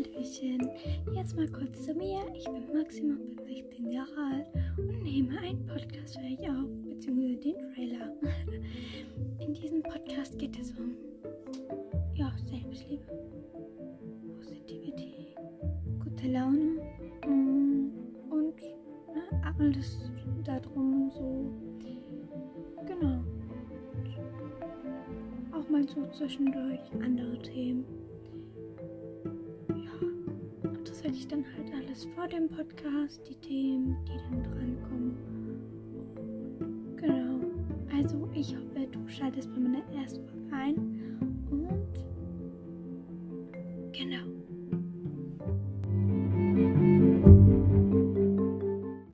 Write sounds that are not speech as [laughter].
Hallöchen. Jetzt mal kurz zu mir. Ich bin Maxima, bin 16 Jahre alt und nehme einen Podcast für euch auf, beziehungsweise den Trailer. [laughs] In diesem Podcast geht es um ja, Selbstliebe, Positivity, gute Laune mm, und ne, alles darum so. Genau. Auch mal so zwischendurch andere Themen das hatte ich dann halt alles vor dem Podcast, die Themen, die dann drankommen. Genau. Also ich hoffe, du schaltest bei meiner ersten Folge ein. Und genau.